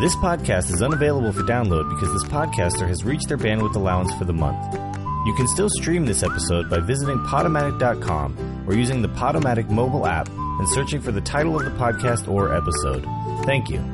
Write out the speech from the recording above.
This podcast is unavailable for download because this podcaster has reached their bandwidth allowance for the month. You can still stream this episode by visiting Podomatic.com or using the Podomatic mobile app and searching for the title of the podcast or episode. Thank you.